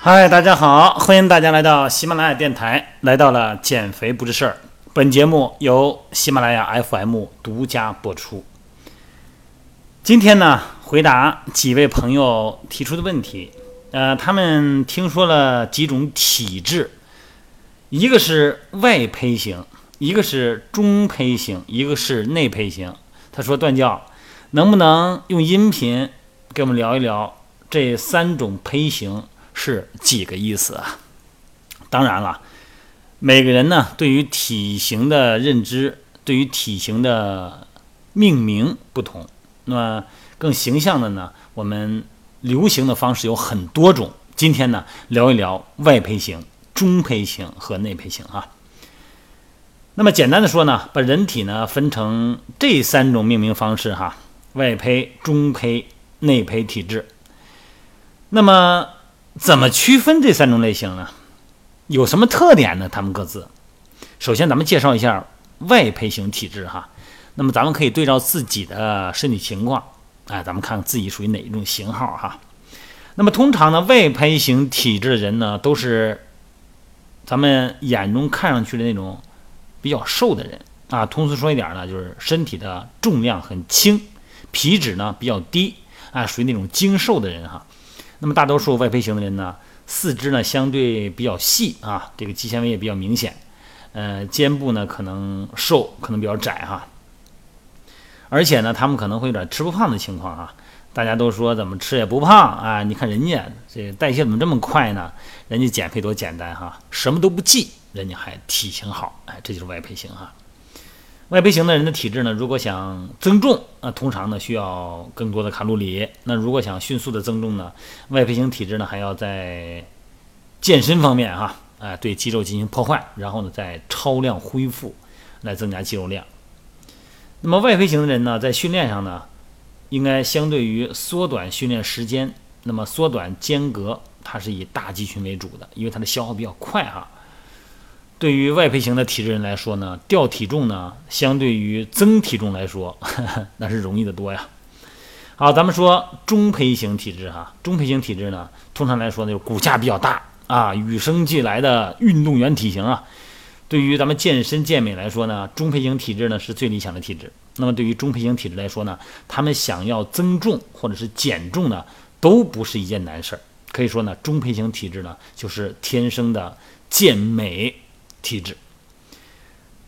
嗨，大家好，欢迎大家来到喜马拉雅电台，来到了减肥不是事儿。本节目由喜马拉雅 FM 独家播出。今天呢，回答几位朋友提出的问题。呃，他们听说了几种体质，一个是外胚型，一个是中胚型，一个是内胚型。他说：“段教，能不能用音频给我们聊一聊这三种胚型是几个意思啊？”当然了，每个人呢对于体型的认知，对于体型的命名不同。那更形象的呢，我们流行的方式有很多种。今天呢，聊一聊外胚型、中胚型和内胚型啊。那么简单的说呢，把人体呢分成这三种命名方式哈：外胚、中胚、内胚体质。那么怎么区分这三种类型呢？有什么特点呢？它们各自。首先，咱们介绍一下外胚型体质哈。那么咱们可以对照自己的身体情况，哎，咱们看看自己属于哪一种型号哈。那么通常呢，外胚型体质的人呢，都是咱们眼中看上去的那种。比较瘦的人啊，通俗说一点呢，就是身体的重量很轻，皮脂呢比较低啊，属于那种精瘦的人哈。那么大多数外胚型的人呢，四肢呢相对比较细啊，这个肌纤维也比较明显，呃，肩部呢可能瘦，可能比较窄哈。而且呢，他们可能会有点吃不胖的情况啊。大家都说怎么吃也不胖啊？你看人家这代谢怎么这么快呢？人家减肥多简单哈，什么都不忌。人家还体型好，哎，这就是外胚型哈。外胚型的人的体质呢，如果想增重，那通常呢需要更多的卡路里。那如果想迅速的增重呢，外胚型体质呢还要在健身方面哈，哎，对肌肉进行破坏，然后呢再超量恢复来增加肌肉量。那么外胚型的人呢，在训练上呢，应该相对于缩短训练时间，那么缩短间隔，它是以大肌群为主的，因为它的消耗比较快哈。对于外胚型的体质人来说呢，掉体重呢，相对于增体重来说，那是容易的多呀。好，咱们说中胚型体质哈，中胚型体质呢，通常来说呢，就是骨架比较大啊，与生俱来的运动员体型啊。对于咱们健身健美来说呢，中胚型体质呢是最理想的体质。那么对于中胚型体质来说呢，他们想要增重或者是减重呢，都不是一件难事儿。可以说呢，中胚型体质呢，就是天生的健美。体质，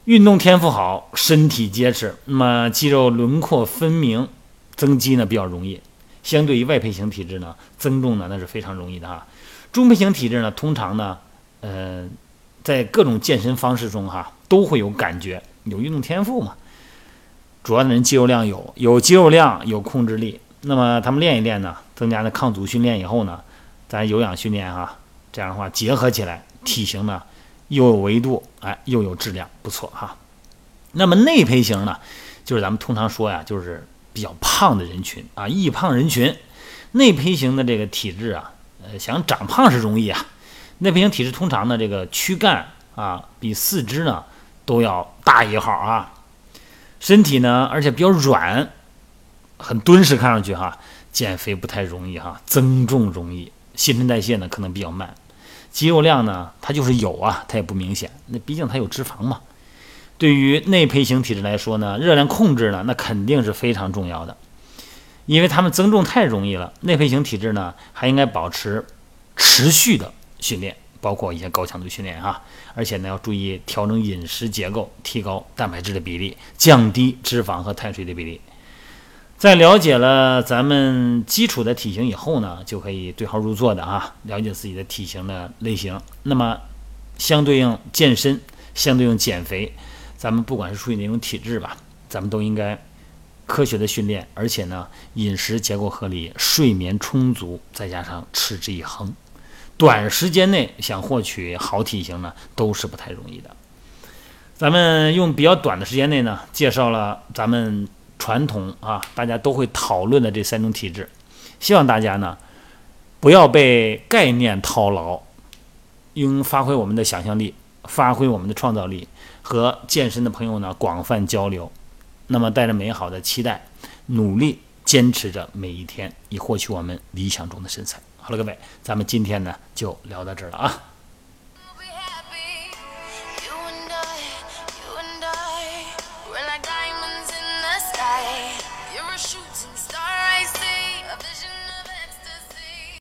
运动天赋好，身体结实，那么肌肉轮廓分明，增肌呢比较容易。相对于外胚型体质呢，增重呢那是非常容易的哈。中胚型体质呢，通常呢，呃，在各种健身方式中哈都会有感觉，有运动天赋嘛。主要的人肌肉量有，有肌肉量，有控制力，那么他们练一练呢，增加了抗阻训练以后呢，咱有氧训练哈，这样的话结合起来，体型呢。又有维度，哎，又有质量，不错哈。那么内胚型呢，就是咱们通常说呀，就是比较胖的人群啊，易胖人群。内胚型的这个体质啊，呃，想长胖是容易啊。内胚型体质通常呢，这个躯干啊，比四肢呢都要大一号啊。身体呢，而且比较软，很敦实，看上去哈，减肥不太容易哈，增重容易，新陈代谢呢可能比较慢。肌肉量呢，它就是有啊，它也不明显。那毕竟它有脂肪嘛。对于内胚型体质来说呢，热量控制呢，那肯定是非常重要的，因为他们增重太容易了。内胚型体质呢，还应该保持持续的训练，包括一些高强度训练哈。而且呢，要注意调整饮食结构，提高蛋白质的比例，降低脂肪和碳水的比例。在了解了咱们基础的体型以后呢，就可以对号入座的啊，了解自己的体型的类型。那么，相对应健身，相对应减肥，咱们不管是属于哪种体质吧，咱们都应该科学的训练，而且呢，饮食结构合理，睡眠充足，再加上持之以恒，短时间内想获取好体型呢，都是不太容易的。咱们用比较短的时间内呢，介绍了咱们。传统啊，大家都会讨论的这三种体质，希望大家呢不要被概念套牢，应发挥我们的想象力，发挥我们的创造力，和健身的朋友呢广泛交流。那么带着美好的期待，努力坚持着每一天，以获取我们理想中的身材。好。了，各位，咱们今天呢就聊到这儿了啊。